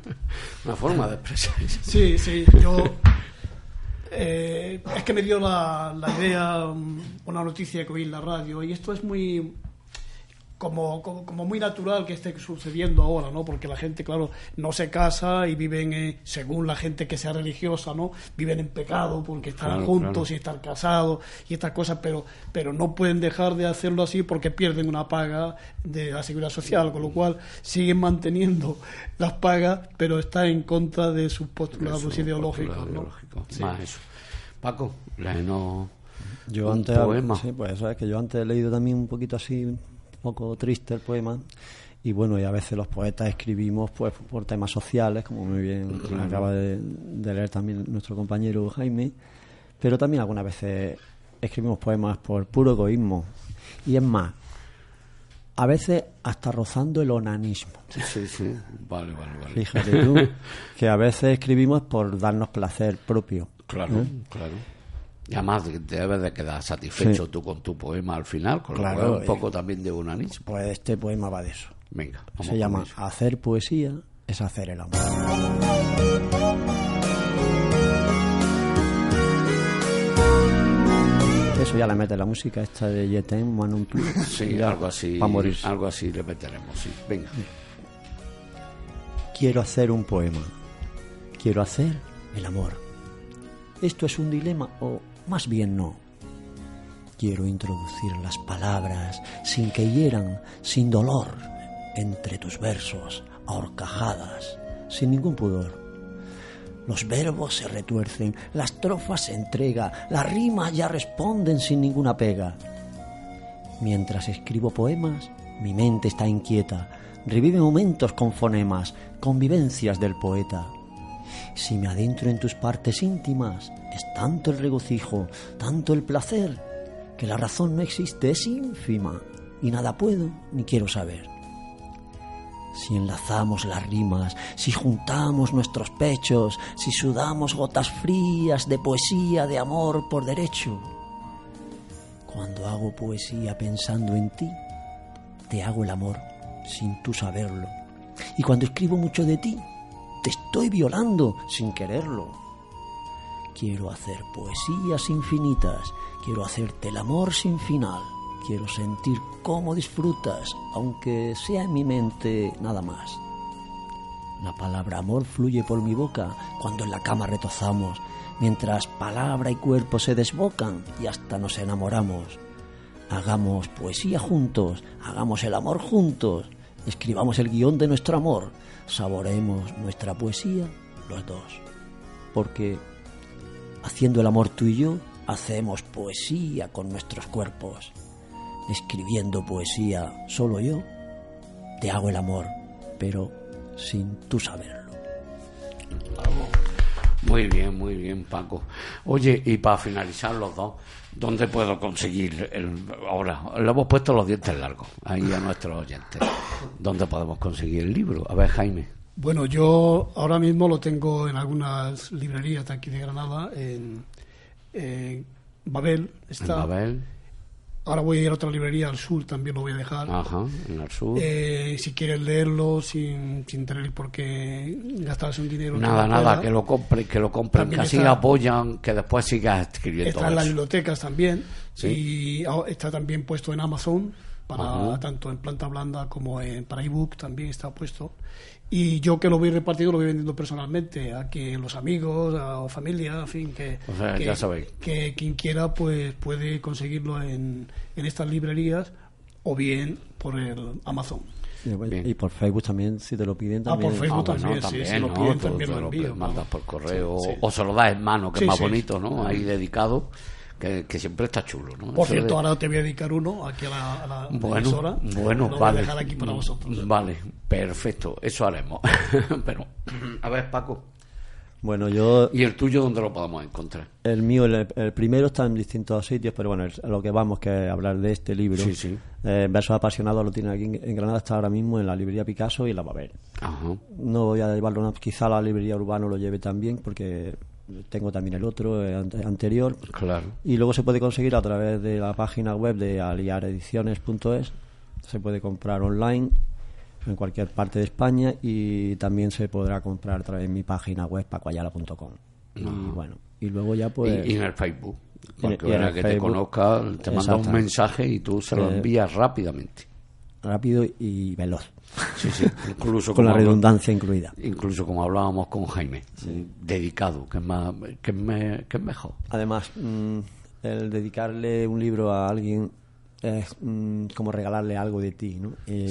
[laughs] Una forma de expresarse. Sí, sí, yo. eh, es que me dio la, la idea um, una noticia que oí en la radio y esto es muy. Como, como, como muy natural que esté sucediendo ahora, ¿no? Porque la gente, claro, no se casa y viven, eh, según la gente que sea religiosa, ¿no? Viven en pecado porque están Claro, juntos claro. y están casados y estas cosas, pero, pero no pueden dejar de hacerlo así porque pierden una paga de la seguridad social, con lo cual siguen manteniendo las pagas, pero está en contra de sus postulados Eso, ideológicos. postulado ¿no? ideológico. Sí. Más eso. Paco, léenos Yo antes, poema. sí, pues eso es que yo antes he leído también un poquito así, poco triste el poema. Y bueno, y a veces los poetas escribimos pues por temas sociales, como muy bien acaba de, de leer también nuestro compañero Jaime, pero también algunas veces escribimos poemas por puro egoísmo. Y es más, a veces hasta rozando el onanismo. Sí, sí. Vale, vale, vale. Fíjate tú, que a veces escribimos por darnos placer propio. Claro, ¿eh? claro. Y además de- debes de quedar satisfecho Sí. tú con tu poema al final, con Claro, lo cual un eh. poco también de unanismo. Pues este poema va de eso. Venga, vamos Se llama eso. Hacer poesía es hacer el amor. Eso ya le mete la música esta de Yetem, Manon. [laughs] Sí, algo así. Algo así le meteremos, sí. Venga. Quiero hacer un poema. Quiero hacer el amor. ¿Esto es un dilema o más bien no? Quiero introducir las palabras sin que hieran, sin dolor, entre tus versos, a horcajadas, sin ningún pudor. Los verbos se retuercen, la estrofa se entrega, las rimas ya responden sin ninguna pega. Mientras escribo poemas, mi mente está inquieta, revive momentos con fonemas, convivencias del poeta. Si me adentro en tus partes íntimas, es tanto el regocijo, tanto el placer, que la razón no existe, es ínfima, y nada puedo ni quiero saber. Si enlazamos las rimas, si juntamos nuestros pechos, si sudamos gotas frías de poesía, de amor por derecho. Cuando hago poesía pensando en ti, te hago el amor sin tú saberlo. Y cuando escribo mucho de ti, te estoy violando sin quererlo. Quiero hacer poesías infinitas, quiero hacerte el amor sin final, quiero sentir cómo disfrutas, aunque sea en mi mente nada más. La palabra amor fluye por mi boca cuando en la cama retozamos, mientras palabra y cuerpo se desbocan y hasta nos enamoramos. Hagamos poesía juntos, hagamos el amor juntos, escribamos el guion de nuestro amor, saboreemos nuestra poesía los dos. Porque haciendo el amor tú y yo, hacemos poesía con nuestros cuerpos. Escribiendo poesía solo yo, te hago el amor, pero sin tú saberlo. Muy bien, muy bien, Paco. Oye, y para finalizar los dos, ¿dónde puedo conseguir el... Ahora, le hemos puesto los dientes largos ahí a nuestros oyentes. ¿Dónde podemos conseguir el libro? A ver, Jaime. Bueno, yo ahora mismo lo tengo en algunas librerías de aquí de Granada, en, en Babel En está. Babel. Ahora voy a ir a otra librería al sur, también lo voy a dejar. Ajá, en el sur. Eh, si quieren leerlo sin, sin tener por qué gastarse un dinero. que Nada, no nada, pueda. que lo compren, que lo compren, También que así apoyan, que después sigas escribiendo Está en las bibliotecas también. Sí. Y ah, está también puesto en Amazon. Para tanto en planta blanda como en para ebook también está puesto. Y yo que lo voy repartido lo voy vendiendo personalmente a que los amigos, a familia, en fin, que, O sea, que, ya sabéis. que quien quiera pues puede conseguirlo en, en estas librerías o bien por el Amazon. Bien. y por Facebook también, si te lo piden Ah, por también. Facebook. Ah, bueno, también, sí, si lo ¿no? piden, Tú también lo envío, mandas por correo Sí, sí. o se lo das en mano, que Sí, es más sí. bonito, ¿no? Ahí dedicado, que, que siempre está chulo, ¿no? Por Eso cierto, de- ahora te voy a dedicar uno aquí a la, a la Bueno, emisora. bueno, Lo voy vale. a dejar aquí para vosotros. Vale, perfecto, eso haremos. [laughs] Pero, a ver, Paco, Bueno, yo, ¿y el tuyo dónde lo podemos encontrar? el mío, el, el primero está en distintos sitios, pero bueno, el- a lo que vamos que es hablar de este libro. Sí, sí. Eh, Versos apasionados lo tiene aquí en, en Granada, está ahora mismo en la librería Picasso y en la Babel. Ajá. No voy a llevarlo, no, quizá la librería Urbano lo lleve también, porque tengo también el otro, eh, ante- anterior. Claro. Y luego se puede conseguir a través de la página web de aliarediciones.es. Se puede comprar online en cualquier parte de España y también se podrá comprar a través de mi página web pacoayala.com. Y bueno, y luego ya pues... y, y en el Facebook. Y en- Porque y en ahora el que te conozca, te manda un mensaje y tú se lo Eh, envías rápidamente. rápido y veloz, Sí, sí. Incluso con la como hablo- redundancia incluida. Incluso como hablábamos con Jaime, dedicado, que es, más, que me- que es mejor. Además, mm, el dedicarle un libro a alguien es mm, como regalarle algo de ti, ¿no? Y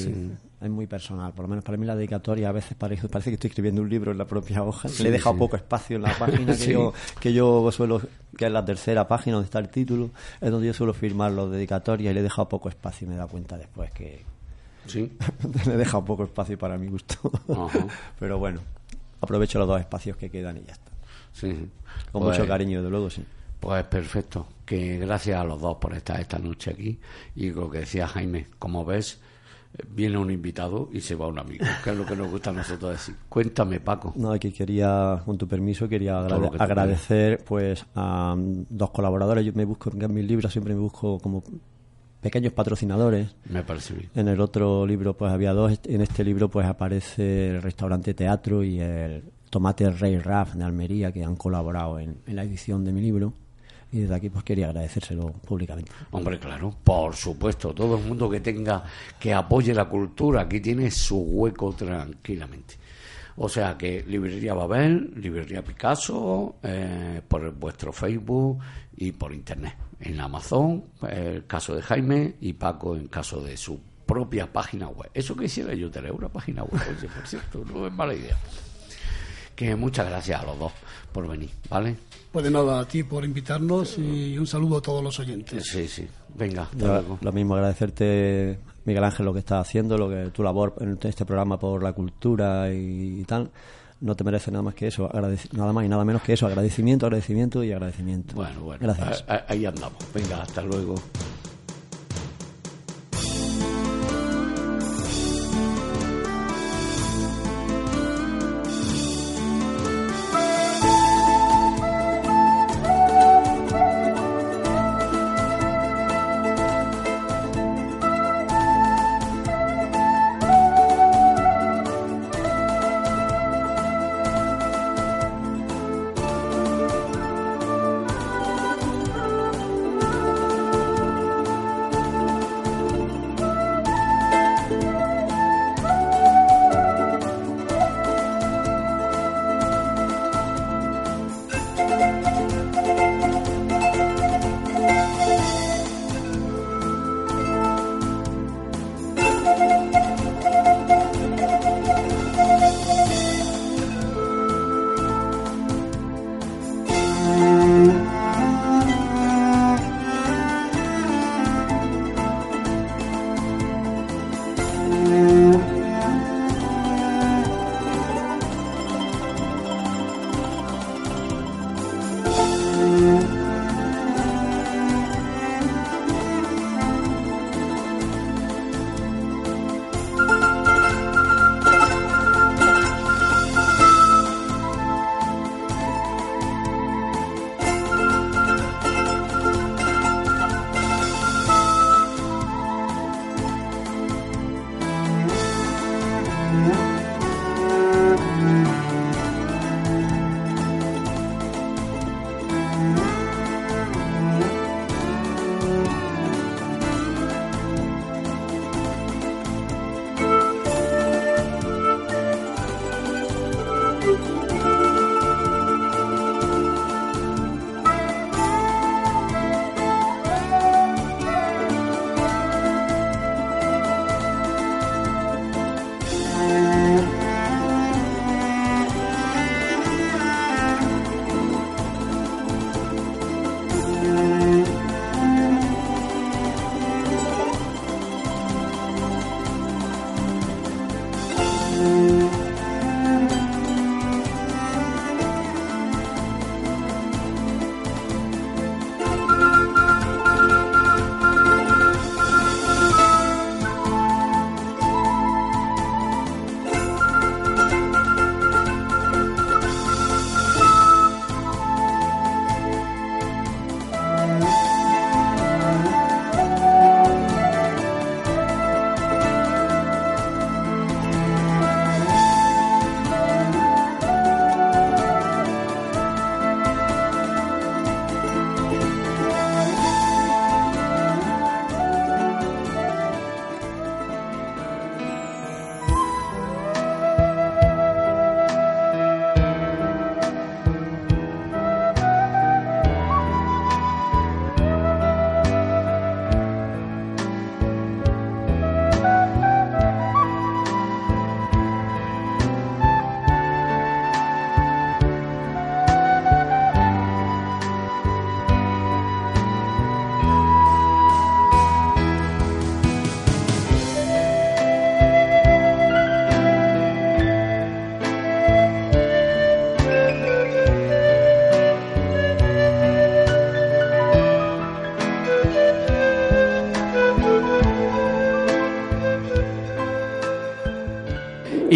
Es muy personal, por lo menos para mí la dedicatoria a veces parece, parece que estoy escribiendo un libro en la propia hoja. Le he dejado poco espacio en la página [laughs] que, Sí. yo, que yo suelo, que es la tercera página donde está el título, es donde yo suelo firmar los dedicatorias y le he dejado poco espacio y me he dado cuenta después que Sí. [laughs] le he dejado poco espacio para mi gusto. Ajá. Pero bueno, aprovecho los dos espacios que quedan y ya está. sí. Con Pues- mucho cariño, desde luego, sí. Pues perfecto, que gracias a los dos por estar esta noche aquí y lo que decía Jaime, como ves, viene un invitado y se va un amigo, que es lo que nos gusta a nosotros decir. Cuéntame, Paco. No, que quería, con tu permiso, quería agrade- que agradecer pues a dos colaboradores. Yo me busco en mis libros, siempre me busco como pequeños patrocinadores. Me parece bien. En el otro libro pues había dos, en este libro pues aparece el restaurante Teatro y el Tomate Rey Raf de Almería que han colaborado en, en la edición de mi libro. Y desde aquí pues quería agradecérselo públicamente. Hombre, claro, por supuesto, todo el mundo que tenga, que apoye la cultura, aquí tiene su hueco tranquilamente. O sea que Librería Babel, Librería Picasso, eh, por vuestro Facebook y por Internet. En Amazon, el caso de Jaime y Paco en caso de su propia página web. Eso que hiciera yo, tener una página web, oye, por cierto, no es mala idea. Que muchas gracias a los dos por venir, ¿vale? Pues de nada, a ti por invitarnos y un saludo a todos los oyentes. Sí, sí. Venga, hasta Yo, luego. lo mismo agradecerte, Miguel Ángel, lo que estás haciendo, lo que tu labor en este programa por la cultura y, tal. No te merece nada más que eso, nada más y nada menos que eso, agradecimiento, agradecimiento y agradecimiento. Bueno, bueno, Gracias. ahí andamos. Venga, hasta luego.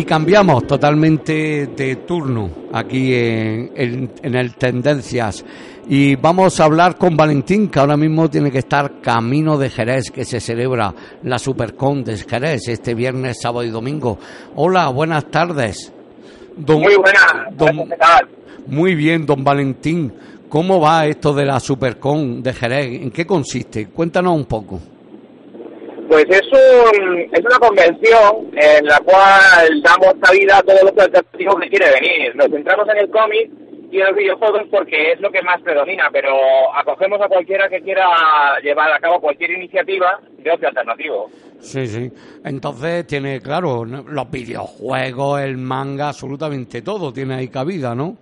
Y cambiamos totalmente de turno aquí en, en, en, el Tendencias. Y vamos a hablar con Valentín, que ahora mismo tiene que estar camino de Jerez, que se celebra la Supercon de Jerez este viernes, sábado y domingo. Hola, buenas tardes. muy buenas. Don, muy bien, don Valentín. ¿Cómo va esto de la Supercon de Jerez? ¿En qué consiste? Cuéntanos un poco. Pues es, un, es una convención en la cual damos cabida a todos los alternativo que quiere venir. Nos centramos en el cómic y en los videojuegos porque es lo que más predomina, pero acogemos a cualquiera que quiera llevar a cabo cualquier iniciativa de ocio alternativo. Sí, sí. Entonces tiene, claro, los videojuegos, el manga, absolutamente todo tiene ahí cabida, ¿no?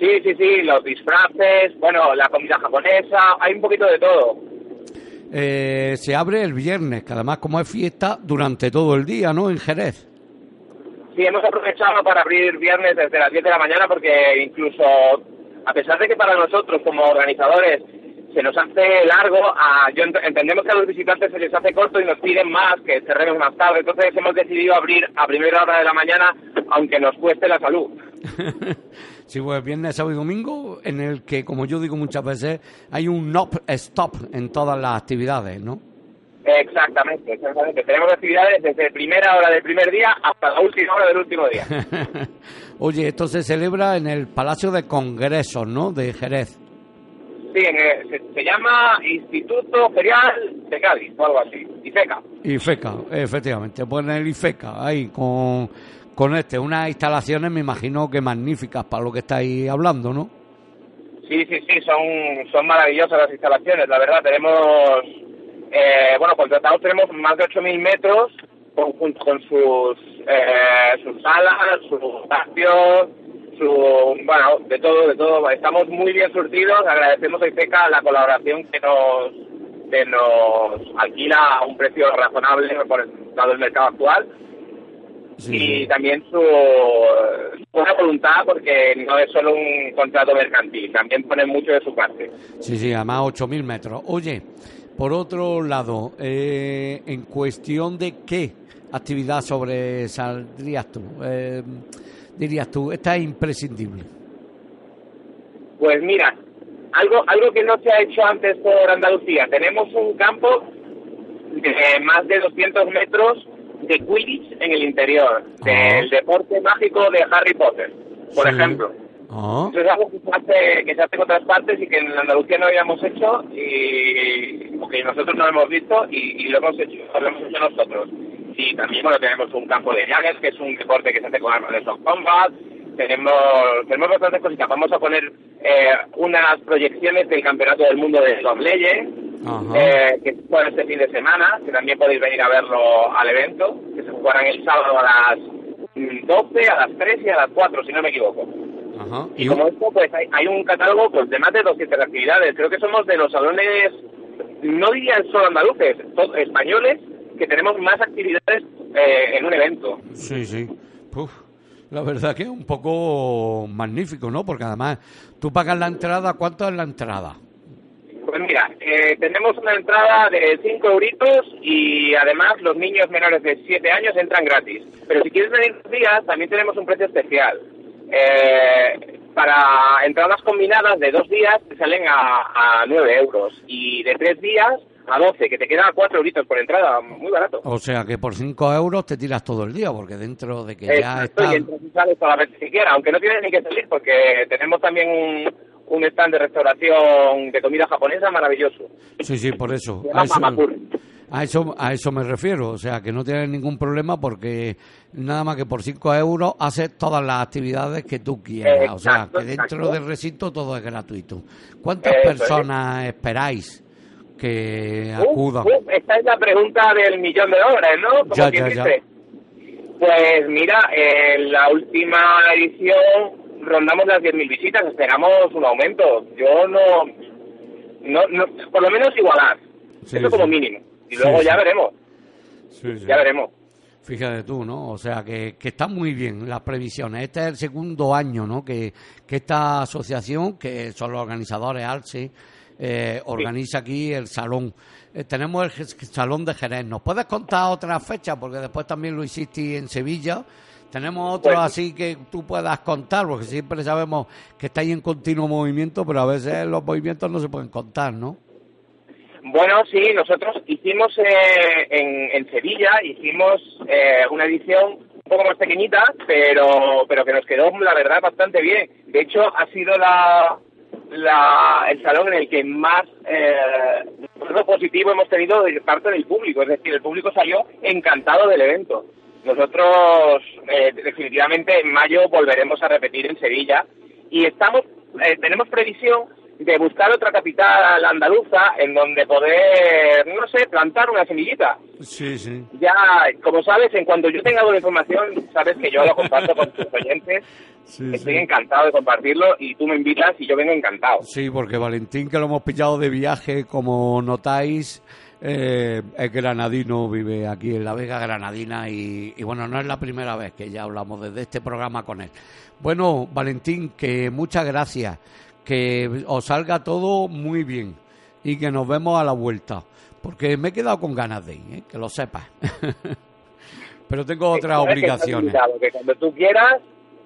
Sí, sí, sí, los disfraces, bueno, la comida japonesa, hay un poquito de todo. Eh, se abre el viernes, que además como es fiesta, durante todo el día, ¿no? En Jerez. Sí, hemos aprovechado para abrir viernes desde las 10 de la mañana porque incluso, a pesar de que para nosotros como organizadores se nos hace largo, a, yo entendemos que a los visitantes se les hace corto y nos piden más, que cerremos más tarde, entonces hemos decidido abrir a primera hora de la mañana, aunque nos cueste la salud. [laughs] sí, pues viernes, sábado y domingo, en el que, como yo digo muchas veces, hay un non-stop en todas las actividades, ¿no? Exactamente, exactamente. Tenemos actividades desde primera hora del primer día hasta la última hora del último día. [laughs] Oye, esto se celebra en el Palacio de Congresos, ¿no? De Jerez. Sí, se, se, llama Instituto Ferial de Cádiz o algo así, IFECA. IFECA, efectivamente, pues en el IFECA, ahí con, con este, unas instalaciones me imagino que magníficas para lo que estáis hablando, ¿no? Sí, sí, sí, son, son maravillosas las instalaciones, la verdad, tenemos, eh, bueno, contratados tenemos más de 8.000 metros con, con sus, eh, sus salas, sus patios, bueno, de todo, de todo. Estamos muy bien surtidos. Agradecemos a IFECA la colaboración que nos, que nos alquila a un precio razonable por el, dado el mercado actual. Y también su, buena voluntad, porque no es solo un contrato mercantil, también pone mucho de su parte. Sí, sí, además 8.000 metros. Oye, por otro lado, eh, en cuestión de qué actividad sobresaldrías tú, eh, dirías tú, esta es imprescindible? Pues mira, algo, algo que no se ha hecho antes por Andalucía. Tenemos un campo de más de 200 metros de Quidditch en el interior, del deporte mágico de Harry Potter, por ejemplo. Eso es algo que se, hace, que se hace en otras partes y que en Andalucía no habíamos hecho y que nosotros no hemos visto y, lo hemos hecho, lo hemos hecho nosotros. Y también bueno tenemos un campo de llaves que es un deporte que se hace con armas de soft combat. Tenemos, tenemos bastantes cositas. Vamos a poner eh, unas proyecciones del Campeonato del Mundo de Los Leyes, eh, que se juega este fin de semana, que también podéis venir a verlo al evento, que se jugarán el sábado a las 12, a las 3 y a las 4, si no me equivoco. Y, como esto, pues hay, un catálogo pues, de más de 200 actividades. Creo que somos de los salones, no diría solo andaluces, españoles, que tenemos más actividades eh, en un evento. Sí, sí. La verdad que es un poco magnífico, ¿no? Porque además tú pagas la entrada, ¿cuánto es la entrada? Pues mira, eh, tenemos una entrada de 5 euritos y además los niños menores de 7 años entran gratis. Pero si quieres venir días, también tenemos un precio especial. Eh, para entradas combinadas de dos días te salen a, a 9 euros y de tres días a 12, que te queda 4 euritos por entrada, muy barato. O sea que por 5 euros te tiras todo el día, porque dentro de que ya está... Y entras y sales toda la vez quieras, aunque no tienes ni que salir, porque tenemos también un, un stand de restauración de comida japonesa maravilloso. Sí, sí, por eso. A eso, a eso me refiero, o sea, que no tienes ningún problema porque nada más que por 5 euros haces todas las actividades que tú quieras. o sea, que dentro del recinto todo es gratuito. ¿Cuántas personas esperáis que acudan? esta es la pregunta del millón de dólares, ¿no? Como ya, ya, Pues mira, en la última edición rondamos las 10.000 visitas, esperamos un aumento. Yo no, no, no por lo menos igualar, eso como mínimo. Y luego ya veremos. Ya veremos. Fíjate tú, ¿no? O sea, que, que están muy bien las previsiones. Este es el segundo año, ¿no? Que, que esta asociación, que son los organizadores ALSE, eh, organiza aquí el salón. Eh, tenemos el salón de Jerez. ¿Nos puedes contar otra fecha? Porque después también lo hiciste en Sevilla. Tenemos otro Pues- así que tú puedas contar, porque siempre sabemos que estáis en continuo movimiento, pero a veces los movimientos no se pueden contar, ¿no? Bueno, sí, nosotros hicimos eh, en, en Sevilla, hicimos eh, una edición un poco más pequeñita, pero, pero que nos quedó, la verdad, bastante bien. De hecho, ha sido la, la, el salón en el que más eh, positivo hemos tenido de parte del público. Es decir, el público salió encantado del evento. Nosotros, eh, definitivamente, en mayo volveremos a repetir en Sevilla y estamos, eh, tenemos previsión de buscar otra capital andaluza en donde poder, no sé, plantar una semillita. Sí, sí. Ya, como sabes, en cuanto yo tenga alguna información, sabes que yo lo comparto con tus oyentes. [laughs] Sí, Estoy sí. encantado de compartirlo y tú me invitas y yo vengo encantado. Sí, porque Valentín, que lo hemos pillado de viaje, como notáis, eh, es granadino, vive aquí en la Vega Granadina y, y bueno, no es la primera vez que ya hablamos desde este programa con él. Bueno, Valentín, que muchas gracias, que os salga todo muy bien y que nos vemos a la vuelta, porque me he quedado con ganas de ir, ¿eh? que lo sepas. [laughs] Pero tengo otras obligaciones. Que cuando tú quieras,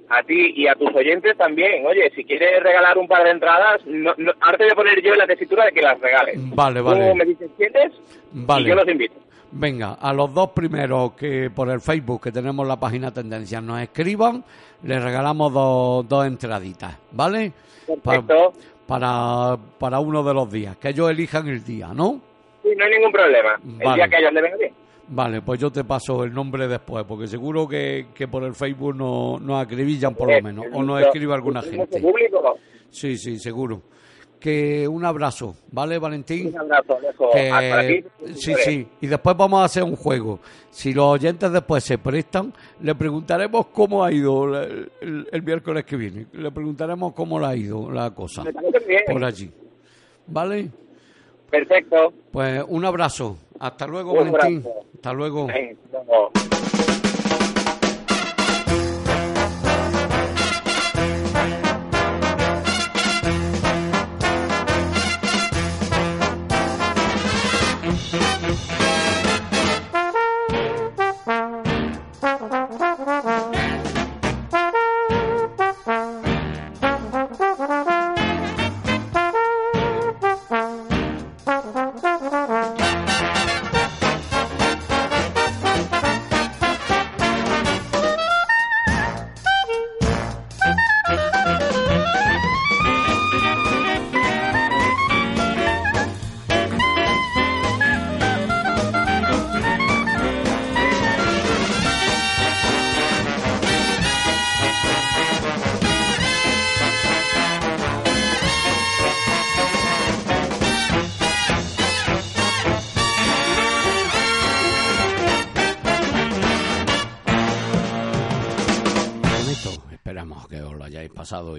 a ti y a tus oyentes también. Oye, si quieres regalar un par de entradas, no, no, ahora te voy a poner yo en la tesitura de que las regales. Vale, vale. Tú me dices quiénes Vale. y yo los invito. Venga, a los dos primeros que por el Facebook, que tenemos la página Tendencias, nos escriban, les regalamos dos, dos entraditas, ¿vale? Perfecto. para, para uno de los días, que ellos elijan el día, ¿no? Sí, no hay ningún problema. El Vale. día que ellos le venga bien. Vale, pues yo te paso el nombre después, porque seguro que, que por el Facebook no- nos acribillan por lo menos, o nos escribe alguna gente. público. Sí, sí, seguro. Que un abrazo, ¿vale, Valentín? Un abrazo, Alejo. que- sí, sí. Y después vamos a hacer un juego. Si los oyentes después se prestan, le preguntaremos cómo ha ido el, el- el miércoles que viene. Le preguntaremos cómo le ha ido la cosa por allí. ¿Vale? Perfecto. Pues un abrazo. Hasta luego, Un Valentín. abrazo. Hasta luego.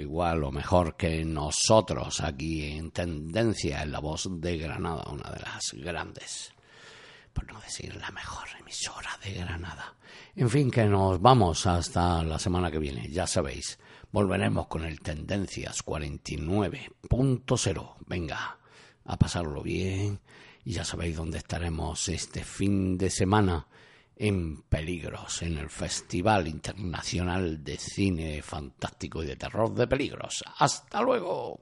Igual o mejor que nosotros aquí en Tendencia en la voz de Granada, una de las grandes, por no decir la mejor emisora de Granada. En fin, que nos vamos hasta la semana que viene, ya sabéis. Volveremos con el Tendencias 49.0. Venga, a pasarlo bien y ya sabéis dónde estaremos este fin de semana en Peligros, en el Festival Internacional de Cine Fantástico y de Terror de Peligros. Hasta luego.